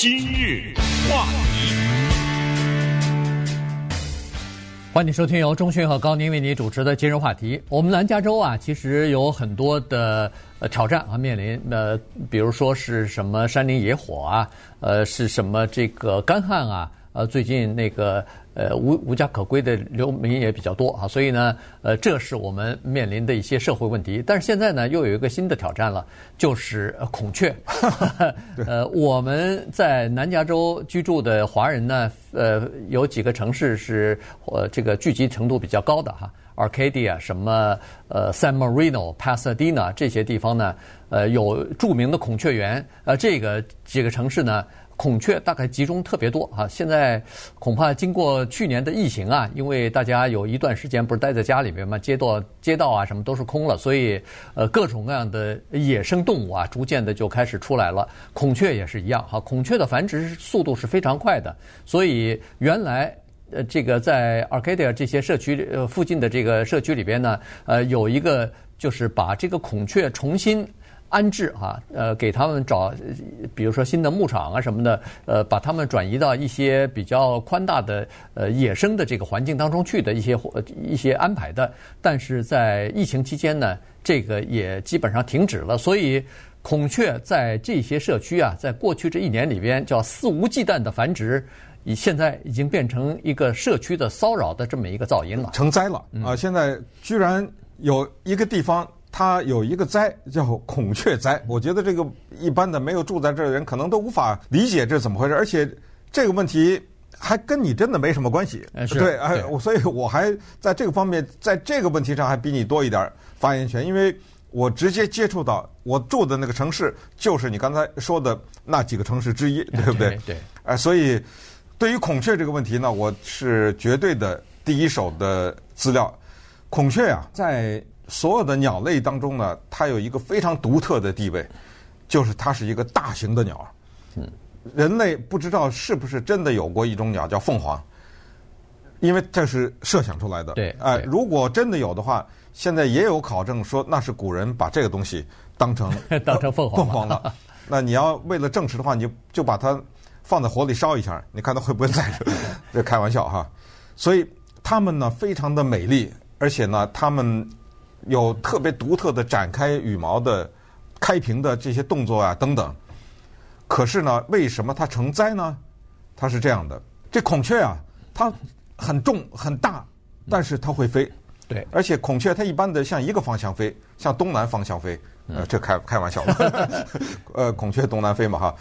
今日话题，欢迎收听由钟迅和高宁为你主持的今日话题。我们南加州啊，其实有很多的呃挑战啊，面临呃，比如说是什么山林野火啊，呃，是什么这个干旱啊，呃，最近那个。呃，无无家可归的流民也比较多啊，所以呢，呃，这是我们面临的一些社会问题。但是现在呢，又有一个新的挑战了，就是孔雀。呃，我们在南加州居住的华人呢，呃，有几个城市是呃这个聚集程度比较高的哈，Arcadia 什么呃 San Marino、Pasadena 这些地方呢，呃，有著名的孔雀园。呃，这个几个城市呢。孔雀大概集中特别多啊！现在恐怕经过去年的疫情啊，因为大家有一段时间不是待在家里面嘛，街道街道啊什么都是空了，所以呃各种各样的野生动物啊，逐渐的就开始出来了。孔雀也是一样哈，孔雀的繁殖速度是非常快的，所以原来呃这个在 Arcadia 这些社区呃附近的这个社区里边呢，呃有一个就是把这个孔雀重新。安置哈，呃，给他们找，比如说新的牧场啊什么的，呃，把他们转移到一些比较宽大的呃野生的这个环境当中去的一些一些安排的，但是在疫情期间呢，这个也基本上停止了。所以孔雀在这些社区啊，在过去这一年里边叫肆无忌惮的繁殖，已现在已经变成一个社区的骚扰的这么一个噪音了，成灾了啊！嗯，现在居然有一个地方。它有一个灾叫孔雀灾，我觉得这个一般的没有住在这儿的人可能都无法理解这是怎么回事，而且这个问题还跟你真的没什么关系。对，哎，所以我还在这个方面，在这个问题上还比你多一点发言权，因为我直接接触到我住的那个城市，就是你刚才说的那几个城市之一，对不对？对。哎，所以对于孔雀这个问题呢，我是绝对的第一手的资料。孔雀啊，在所有的鸟类当中呢，它有一个非常独特的地位，就是它是一个大型的鸟。嗯，人类不知道是不是真的有过一种鸟叫凤凰，因为这是设想出来的。对，哎，如果真的有的话，现在也有考证说那是古人把这个东西当成 当成凤凰凤凰了。那你要为了证实的话，你就把它放在火里烧一下，你看它会不会再？这开玩笑哈。所以它们呢非常的美丽，而且呢它们。有特别独特的展开羽毛的开屏的这些动作啊等等，可是呢，为什么它成灾呢？它是这样的，这孔雀啊，它很重很大，但是它会飞。对，而且孔雀它一般的向一个方向飞，向东南方向飞。呃，这开开玩笑了。呃，孔雀东南飞嘛哈。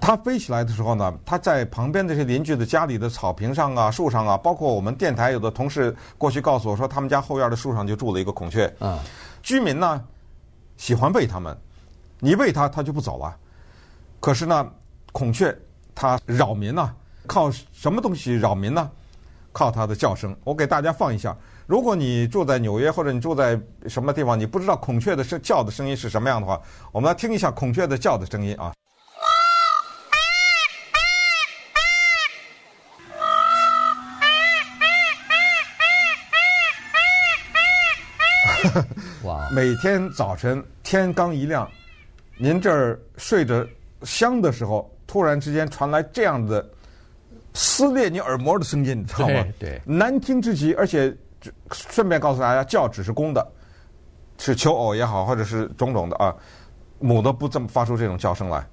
它飞起来的时候呢，它在旁边这些邻居的家里的草坪上啊、树上啊，包括我们电台有的同事过去告诉我说，他们家后院的树上就住了一个孔雀。嗯，居民呢喜欢喂它们，你喂它，它就不走了。可是呢，孔雀它扰民呢，靠什么东西扰民呢？靠它的叫声。我给大家放一下，如果你住在纽约或者你住在什么地方，你不知道孔雀的声叫的声音是什么样的话，我们来听一下孔雀的叫的声音啊。每天早晨天刚一亮，您这儿睡着香的时候，突然之间传来这样的撕裂你耳膜的声音，你知道吗？对，难听之极。而且顺便告诉大家，叫只是公的，是求偶也好，或者是种种的啊，母的不这么发出这种叫声来，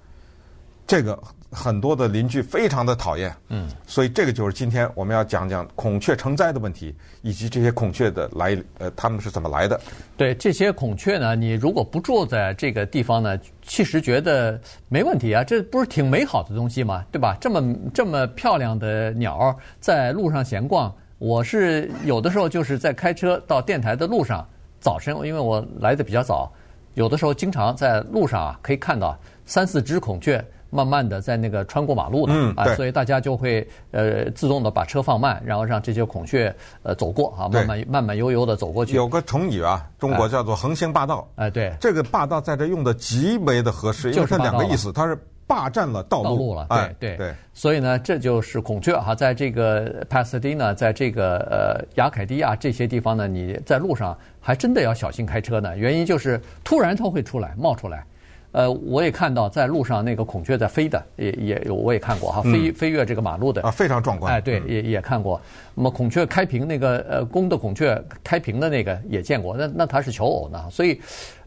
这个。很多的邻居非常的讨厌，嗯，所以这个就是今天我们要讲讲孔雀成灾的问题，以及这些孔雀的来，呃，他们是怎么来的？对，这些孔雀呢，你如果不住在这个地方呢，其实觉得没问题啊，这不是挺美好的东西吗？对吧？这么这么漂亮的鸟在路上闲逛，我是有的时候就是在开车到电台的路上，早晨因为我来的比较早，有的时候经常在路上啊可以看到三四只孔雀。慢慢的在那个穿过马路的，嗯，啊，所以大家就会呃自动的把车放慢，然后让这些孔雀呃走过啊，慢慢慢慢悠悠的走过去。有个成语啊，中国叫做横行霸道。哎，对，这个霸道在这用的极为的合适，因为它两个意思，它是霸占了道路，道路了。哎，对对。所以呢，这就是孔雀哈，在这个 Pasadena，在这个呃亚凯迪亚这些地方呢，你在路上还真的要小心开车呢。原因就是突然它会出来冒出来。呃，我也看到在路上那个孔雀在飞的，也也有我也看过哈，飞飞越这个马路的啊，非常壮观。哎，对，也也看过。那么孔雀开屏那个呃公的孔雀开屏的那个也见过，那那它是求偶呢，所以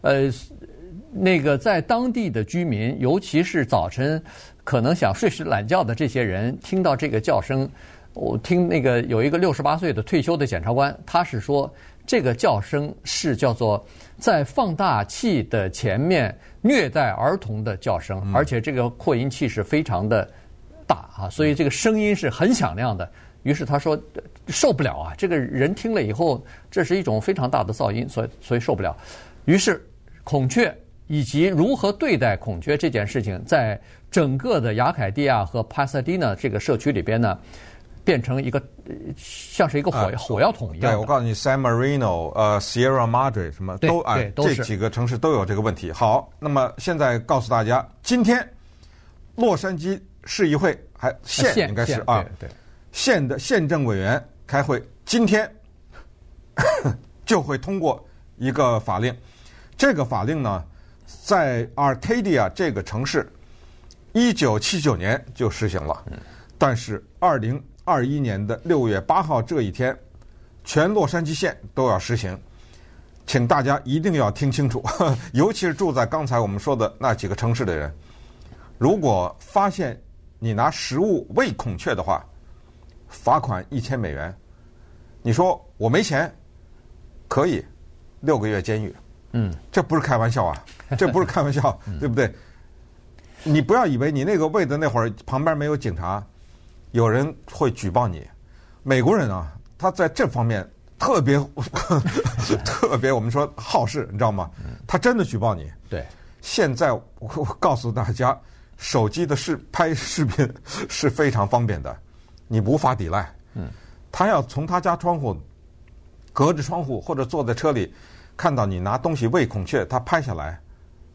呃那个在当地的居民，尤其是早晨可能想睡时懒觉的这些人，听到这个叫声，我听那个有一个六十八岁的退休的检察官，他是说这个叫声是叫做在放大器的前面。虐待儿童的叫声，而且这个扩音器是非常的大啊，所以这个声音是很响亮的。于是他说受不了啊，这个人听了以后，这是一种非常大的噪音，所以所以受不了。于是孔雀以及如何对待孔雀这件事情，在整个的雅凯蒂亚和帕萨蒂纳这个社区里边呢。变成一个像是一个火、呃、火药桶一样。对，我告诉你，San Marino、呃，Sierra Madre 什么都啊，这几个城市都有这个问题。好，那么现在告诉大家，今天洛杉矶市议会还县应该是啊，县的县政委员开会，今天 就会通过一个法令。这个法令呢，在 Arcadia 这个城市，一九七九年就实行了，但是二零。二一年的六月八号这一天，全洛杉矶县都要实行，请大家一定要听清楚，尤其是住在刚才我们说的那几个城市的人，如果发现你拿食物喂孔雀的话，罚款一千美元。你说我没钱，可以六个月监狱。嗯，这不是开玩笑啊，这不是开玩笑，对不对？你不要以为你那个喂的那会儿旁边没有警察。有人会举报你，美国人啊，他在这方面特别 特别，我们说好事，你知道吗？他真的举报你。对，现在我我告诉大家，手机的视拍视频 是非常方便的，你无法抵赖。嗯，他要从他家窗户隔着窗户或者坐在车里看到你拿东西喂孔雀，他拍下来，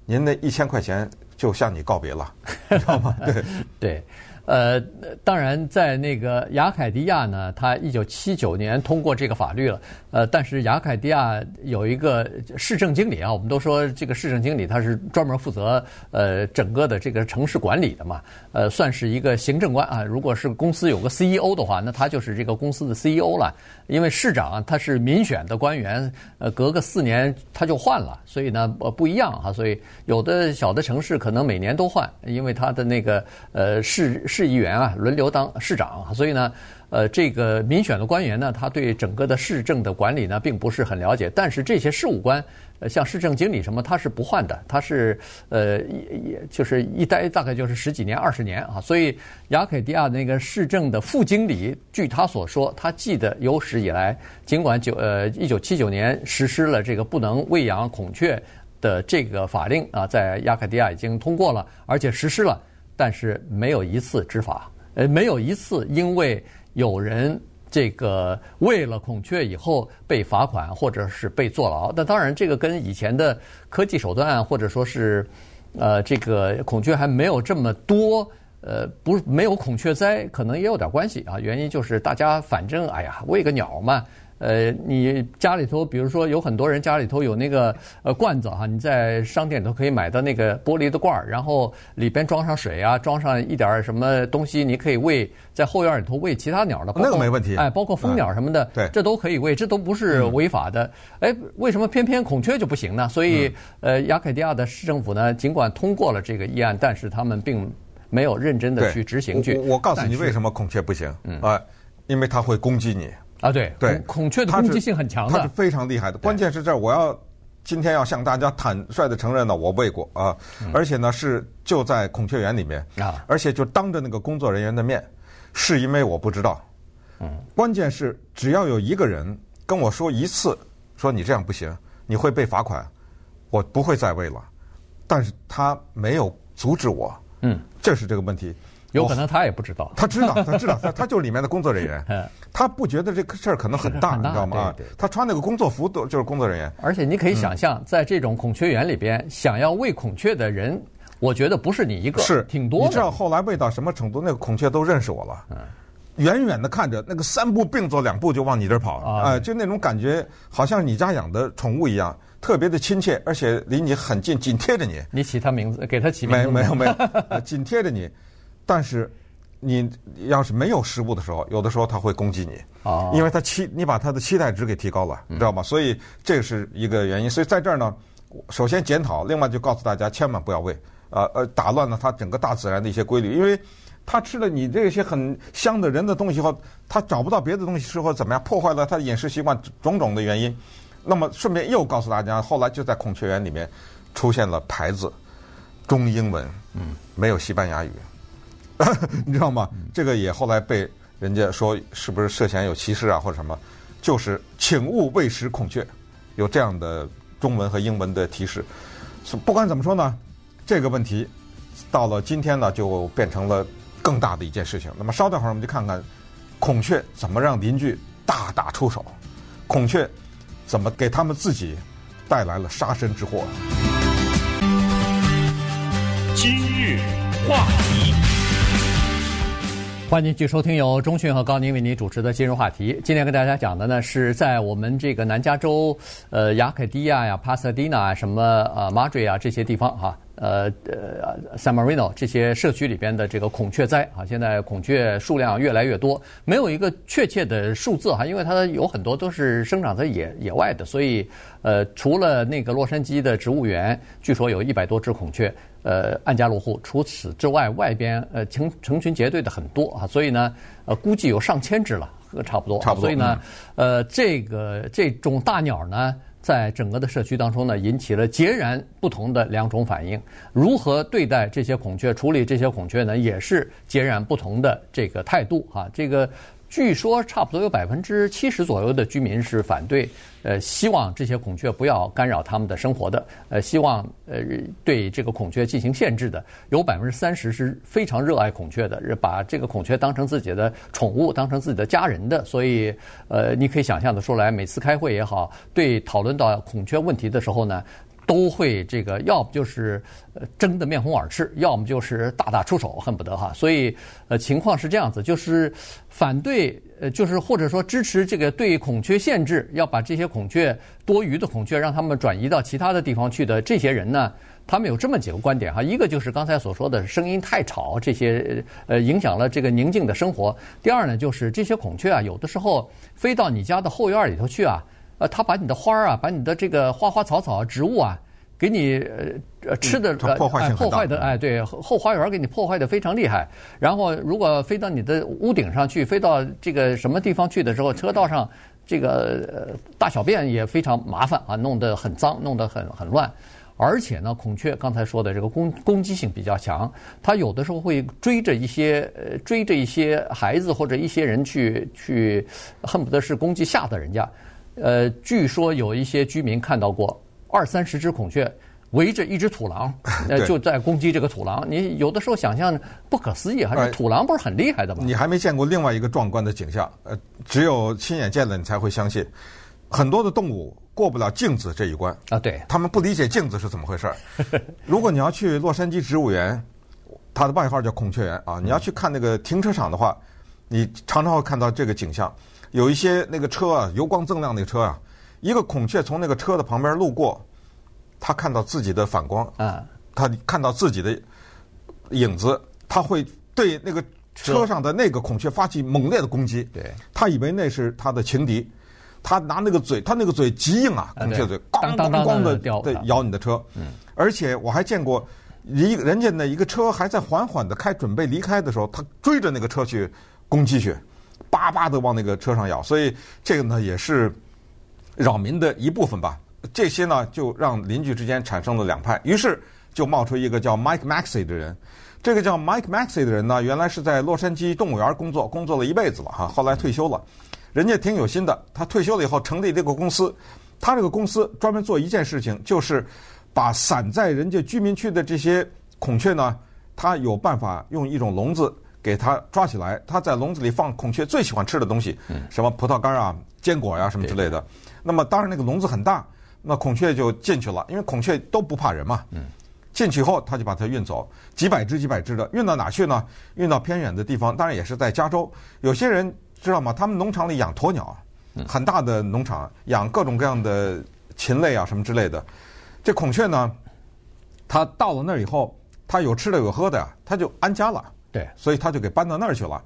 您那一千块钱就向你告别了，你知道吗？对对。呃，当然，在那个雅凯迪亚呢，他一九七九年通过这个法律了。呃，但是雅凯迪亚有一个市政经理啊，我们都说这个市政经理他是专门负责呃整个的这个城市管理的嘛，呃，算是一个行政官啊。如果是公司有个 CEO 的话，那他就是这个公司的 CEO 了。因为市长他是民选的官员，呃，隔个四年他就换了，所以呢，呃，不一样哈。所以有的小的城市可能每年都换，因为他的那个呃市。市议员啊，轮流当市长，所以呢，呃，这个民选的官员呢，他对整个的市政的管理呢，并不是很了解。但是这些事务官，呃，像市政经理什么，他是不换的，他是呃，也也就是一待大概就是十几年、二十年啊。所以亚凯迪亚那个市政的副经理，据他所说，他记得有史以来，尽管九呃一九七九年实施了这个不能喂养孔雀的这个法令啊，在亚凯迪亚已经通过了，而且实施了。但是没有一次执法，呃，没有一次因为有人这个喂了孔雀以后被罚款或者是被坐牢。那当然，这个跟以前的科技手段或者说是，呃，这个孔雀还没有这么多，呃，不没有孔雀灾，可能也有点关系啊。原因就是大家反正哎呀，喂个鸟嘛。呃，你家里头，比如说有很多人家里头有那个呃罐子哈，你在商店里头可以买到那个玻璃的罐儿，然后里边装上水啊，装上一点什么东西，你可以喂在后院里头喂其他鸟的。那个没问题。哎，包括蜂鸟什么的，对，这都可以喂，这都不是违法的。哎，为什么偏偏孔雀就不行呢？所以，呃，雅凯迪亚的市政府呢，尽管通过了这个议案，但是他们并没有认真的去执行去。我我告诉你为什么孔雀不行？嗯啊，因为它会攻击你。啊，对对，孔雀的攻击性很强的，它是非常厉害的。关键是这儿，我要今天要向大家坦率的承认呢，我喂过啊，而且呢是就在孔雀园里面啊，而且就当着那个工作人员的面，是因为我不知道。嗯，关键是只要有一个人跟我说一次，说你这样不行，你会被罚款，我不会再喂了。但是他没有阻止我，嗯，这是这个问题。有可能他也不知道，他知道，他知道，他 他就是里面的工作人员，他不觉得这个事儿可能很大，你知道吗？他穿那个工作服都就是工作人员。而且你可以想象，在这种孔雀园里边，想要喂孔雀的人，我觉得不是你一个，是挺多的。你知道后来喂到什么程度？那个孔雀都认识我了，远远的看着，那个三步并作两步就往你这儿跑，哎，就那种感觉，好像你家养的宠物一样。特别的亲切，而且离你很近，紧贴着你。你起他名字，给他起名字没没有没有，紧贴着你。但是你要是没有食物的时候，有的时候它会攻击你。哦，因为它期你把它的期待值给提高了，你知道吗？所以这是一个原因。所以在这儿呢，首先检讨，另外就告诉大家，千万不要喂，呃呃，打乱了它整个大自然的一些规律，因为。他吃了你这些很香的人的东西后，他找不到别的东西吃或怎么样，破坏了他的饮食习惯，种种的原因。那么顺便又告诉大家，后来就在孔雀园里面出现了牌子，中英文，嗯，没有西班牙语，你知道吗？这个也后来被人家说是不是涉嫌有歧视啊或者什么？就是请勿喂食孔雀，有这样的中文和英文的提示。不管怎么说呢，这个问题到了今天呢，就变成了。更大的一件事情。那么稍等会儿，我们就看看孔雀怎么让邻居大打出手，孔雀怎么给他们自己带来了杀身之祸。今日话题，欢迎继续收听由中讯和高宁为您主持的今日话题。今天跟大家讲的呢，是在我们这个南加州，呃，亚凯迪亚呀、帕萨迪纳什么呃马追啊这些地方哈、呃呃，San Marino 这些社区里边的这个孔雀灾啊，现在孔雀数量越来越多，没有一个确切的数字哈，因为它有很多都是生长在野野外的，所以呃，除了那个洛杉矶的植物园，据说有一百多只孔雀，呃，安家落户，除此之外，外边呃成成群结队的很多啊，所以呢，呃，估计有上千只了，差不多，差不多。所以呢，呃，这个这种大鸟呢。在整个的社区当中呢，引起了截然不同的两种反应。如何对待这些孔雀，处理这些孔雀呢，也是截然不同的这个态度啊，这个。据说差不多有百分之七十左右的居民是反对，呃，希望这些孔雀不要干扰他们的生活的，呃，希望呃对这个孔雀进行限制的。有百分之三十是非常热爱孔雀的，把这个孔雀当成自己的宠物，当成自己的家人的。所以，呃，你可以想象的出来，每次开会也好，对讨论到孔雀问题的时候呢。都会这个，要不就是呃争得面红耳赤，要么就是大打出手，恨不得哈。所以呃情况是这样子，就是反对呃就是或者说支持这个对孔雀限制，要把这些孔雀多余的孔雀让他们转移到其他的地方去的这些人呢，他们有这么几个观点哈。一个就是刚才所说的声音太吵，这些呃影响了这个宁静的生活。第二呢，就是这些孔雀啊，有的时候飞到你家的后院里头去啊。呃，他把你的花儿啊，把你的这个花花草草植物啊，给你呃吃的呃破坏性破坏的哎，对后花园给你破坏的非常厉害。然后如果飞到你的屋顶上去，飞到这个什么地方去的时候，车道上这个呃大小便也非常麻烦啊，弄得很脏，弄得很很乱。而且呢，孔雀刚才说的这个攻攻击性比较强，它有的时候会追着一些呃追着一些孩子或者一些人去去，恨不得是攻击吓的人家。呃，据说有一些居民看到过二三十只孔雀围着一只土狼，呃，就在攻击这个土狼。你有的时候想象不可思议，还是土狼不是很厉害的吗？你还没见过另外一个壮观的景象，呃，只有亲眼见了你才会相信。很多的动物过不了镜子这一关啊，对，他们不理解镜子是怎么回事儿。如果你要去洛杉矶植物园，它的外号叫孔雀园啊，你要去看那个停车场的话，你常常会看到这个景象。有一些那个车啊，油光锃亮那个车啊，一个孔雀从那个车的旁边路过，它看到自己的反光，啊，它看到自己的影子，它会对那个车上的那个孔雀发起猛烈的攻击。对，它以为那是它的情敌，它拿那个嘴，它那个嘴极硬啊，孔雀嘴，咣咣咣的对咬你的车。嗯，而且我还见过一人家那一个车还在缓缓的开，准备离开的时候，他追着那个车去攻击去。巴巴的往那个车上咬，所以这个呢也是扰民的一部分吧。这些呢就让邻居之间产生了两派，于是就冒出一个叫 Mike Maxey 的人。这个叫 Mike Maxey 的人呢，原来是在洛杉矶动物园工作，工作了一辈子了哈，后来退休了。人家挺有心的，他退休了以后成立这个公司，他这个公司专门做一件事情，就是把散在人家居民区的这些孔雀呢，他有办法用一种笼子。给它抓起来，它在笼子里放孔雀最喜欢吃的东西，什么葡萄干啊、坚果呀、啊、什么之类的。那么当然那个笼子很大，那孔雀就进去了，因为孔雀都不怕人嘛。进去以后，它就把它运走，几百只几百只的运到哪去呢？运到偏远的地方，当然也是在加州。有些人知道吗？他们农场里养鸵鸟，很大的农场养各种各样的禽类啊什么之类的。这孔雀呢，它到了那儿以后，它有吃的有喝的呀，它就安家了。对，所以他就给搬到那儿去了。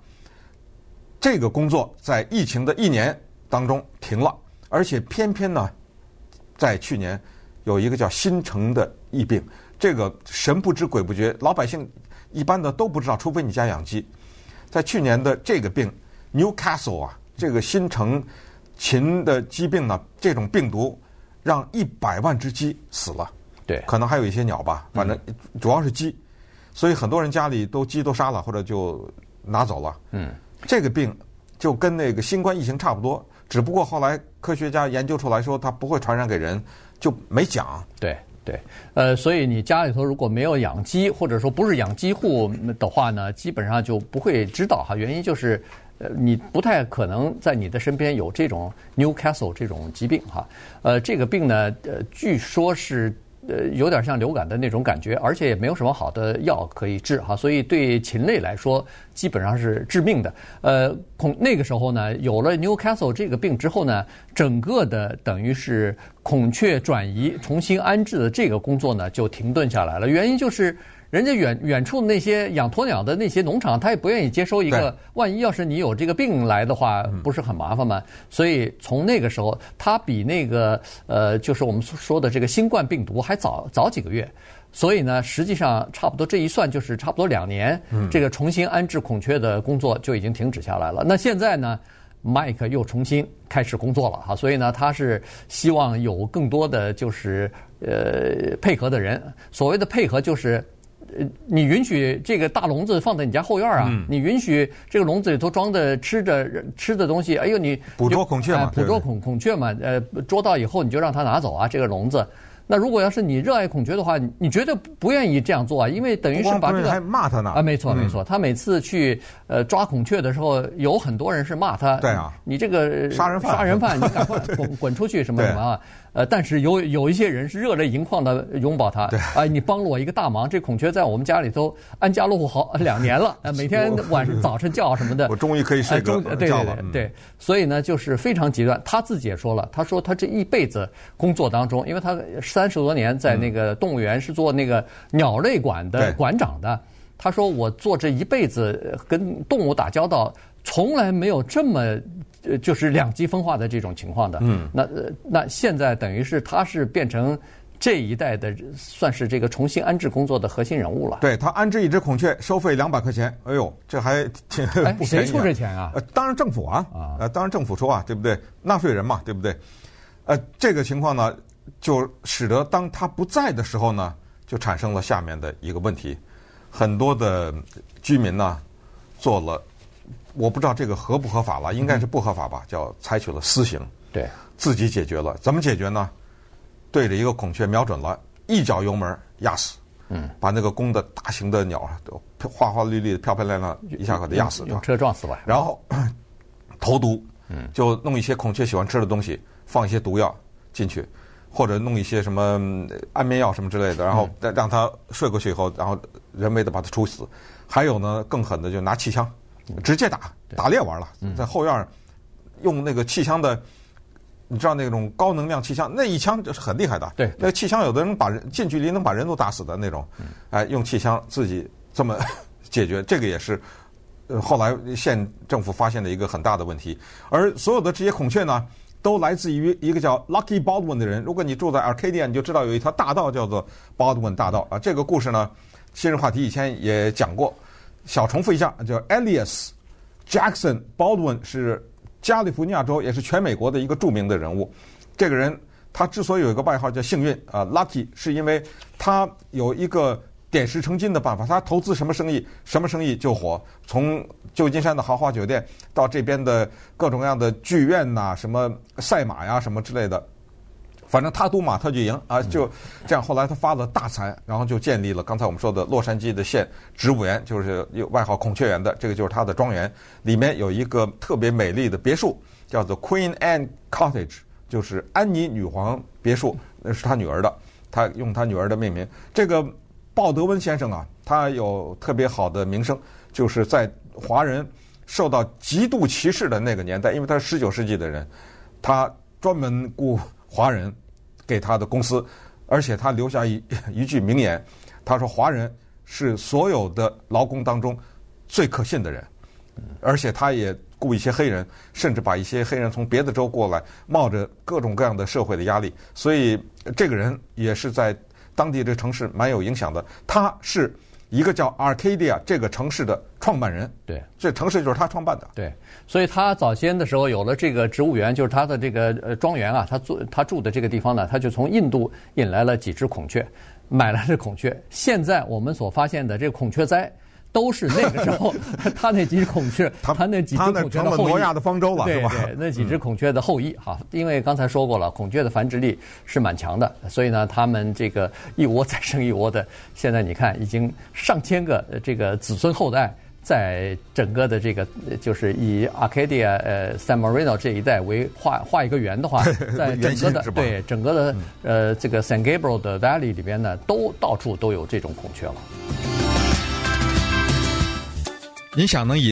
这个工作在疫情的一年当中停了，而且偏偏呢，在去年有一个叫新城的疫病，这个神不知鬼不觉，老百姓一般的都不知道，除非你家养鸡。在去年的这个病，Newcastle 啊，这个新城禽的疾病呢，这种病毒让一百万只鸡死了。对，可能还有一些鸟吧，反正主要是鸡，所以很多人家里都鸡都杀了或者就拿走了。嗯。这个病就跟那个新冠疫情差不多，只不过后来科学家研究出来说它不会传染给人，就没讲。对对，呃，所以你家里头如果没有养鸡，或者说不是养鸡户的话呢，基本上就不会知道哈。原因就是，呃，你不太可能在你的身边有这种 Newcastle 这种疾病哈。呃，这个病呢，呃，据说是。呃，有点像流感的那种感觉，而且也没有什么好的药可以治哈，所以对禽类来说基本上是致命的。呃，孔那个时候呢，有了 Newcastle 这个病之后呢，整个的等于是孔雀转移、重新安置的这个工作呢就停顿下来了，原因就是。人家远远处那些养鸵鸟的那些农场，他也不愿意接收一个，万一要是你有这个病来的话，不是很麻烦吗？所以从那个时候，他比那个呃，就是我们说的这个新冠病毒还早早几个月。所以呢，实际上差不多这一算就是差不多两年，这个重新安置孔雀的工作就已经停止下来了。那现在呢，Mike 又重新开始工作了哈，所以呢，他是希望有更多的就是呃配合的人。所谓的配合就是。呃，你允许这个大笼子放在你家后院啊？嗯、你允许这个笼子里头装的吃的吃的东西？哎呦，你捕捉孔雀嘛，捕捉孔孔雀嘛？呃，捉到以后你就让它拿走啊，这个笼子。那如果要是你热爱孔雀的话，你绝对不愿意这样做啊，因为等于是把这个还骂他呢啊，没错没错，他每次去呃抓孔雀的时候，有很多人是骂他，对啊，你这个杀人犯，杀人犯，你赶快滚滚出去什么什么啊？呃，但是有有一些人是热泪盈眶的拥抱他，对，啊，你帮了我一个大忙，这孔雀在我们家里头安家落户好两年了，每天晚上早晨叫什么的，我终于可以睡个觉了，对对对，对，所以呢，就是非常极端。他自己也说了，他说他这一辈子工作当中，因为他三十多年在。那个动物园是做那个鸟类馆的馆长的，他说：“我做这一辈子跟动物打交道，从来没有这么呃，就是两极分化的这种情况的。”嗯，那那现在等于是他是变成这一代的，算是这个重新安置工作的核心人物了。对，他安置一只孔雀收费两百块钱，哎呦，这还挺不 便宜啊。谁出这钱啊？呃，当然政府啊，呃，当然政府出啊，对不对？纳税人嘛，对不对？呃，这个情况呢？就使得当他不在的时候呢，就产生了下面的一个问题，很多的居民呢做了，我不知道这个合不合法了，应该是不合法吧，叫采取了私刑，对，自己解决了，怎么解决呢？对着一个孔雀瞄准了，一脚油门压死，嗯，把那个公的大型的鸟都花花绿绿、漂漂亮亮，一下给它压死，用车撞死了，然后投毒，嗯，就弄一些孔雀喜欢吃的东西，放一些毒药进去。或者弄一些什么安眠药什么之类的，然后再让他睡过去以后，然后人为的把他处死。还有呢，更狠的就拿气枪直接打，打猎玩了，在后院用那个气枪的，你知道那种高能量气枪，那一枪就是很厉害的。对，那个气枪有的人把人近距离能把人都打死的那种，哎，用气枪自己这么 解决，这个也是呃后来县政府发现的一个很大的问题。而所有的这些孔雀呢，都来自于一个叫 Lucky Baldwin 的人。如果你住在 Arcadia，你就知道有一条大道叫做 Baldwin 大道啊。这个故事呢，今日话题以前也讲过。小重复一下，叫 Elias Jackson Baldwin 是加利福尼亚州，也是全美国的一个著名的人物。这个人他之所以有一个外号叫幸运啊，Lucky，是因为他有一个。点石成金的办法，他投资什么生意，什么生意就火。从旧金山的豪华酒店到这边的各种各样的剧院呐、啊，什么赛马呀，什么之类的，反正他赌马他就赢啊，就这样。后来他发了大财，然后就建立了刚才我们说的洛杉矶的县植物园，就是有外号孔雀园的，这个就是他的庄园，里面有一个特别美丽的别墅，叫做 Queen Anne Cottage，就是安妮女皇别墅，那是他女儿的，他用他女儿的命名，这个。鲍德温先生啊，他有特别好的名声，就是在华人受到极度歧视的那个年代，因为他是十九世纪的人，他专门雇华人给他的公司，而且他留下一一句名言，他说：“华人是所有的劳工当中最可信的人。”而且他也雇一些黑人，甚至把一些黑人从别的州过来，冒着各种各样的社会的压力，所以这个人也是在当地这个城市蛮有影响的。他是一个叫 Arcadia 这个城市的创办人，对，这城市就是他创办的。对，所以他早先的时候有了这个植物园，就是他的这个呃庄园啊，他住他住的这个地方呢，他就从印度引来了几只孔雀，买来这孔雀。现在我们所发现的这个孔雀栽。都是那个时候，他那几只孔雀，他那几只孔雀的后裔，挪亚的方舟了，对对，那几只孔雀的后裔。哈。因为刚才说过了，孔雀的繁殖力是蛮强的，所以呢，他们这个一窝再生一窝的，现在你看已经上千个这个子孙后代，在整个的这个就是以 Arcadia 呃 San Marino 这一带为画画一个圆的话，在整个的对整个的呃这个 San Gabriel 的 Valley 里边呢，都到处都有这种孔雀了。你想能以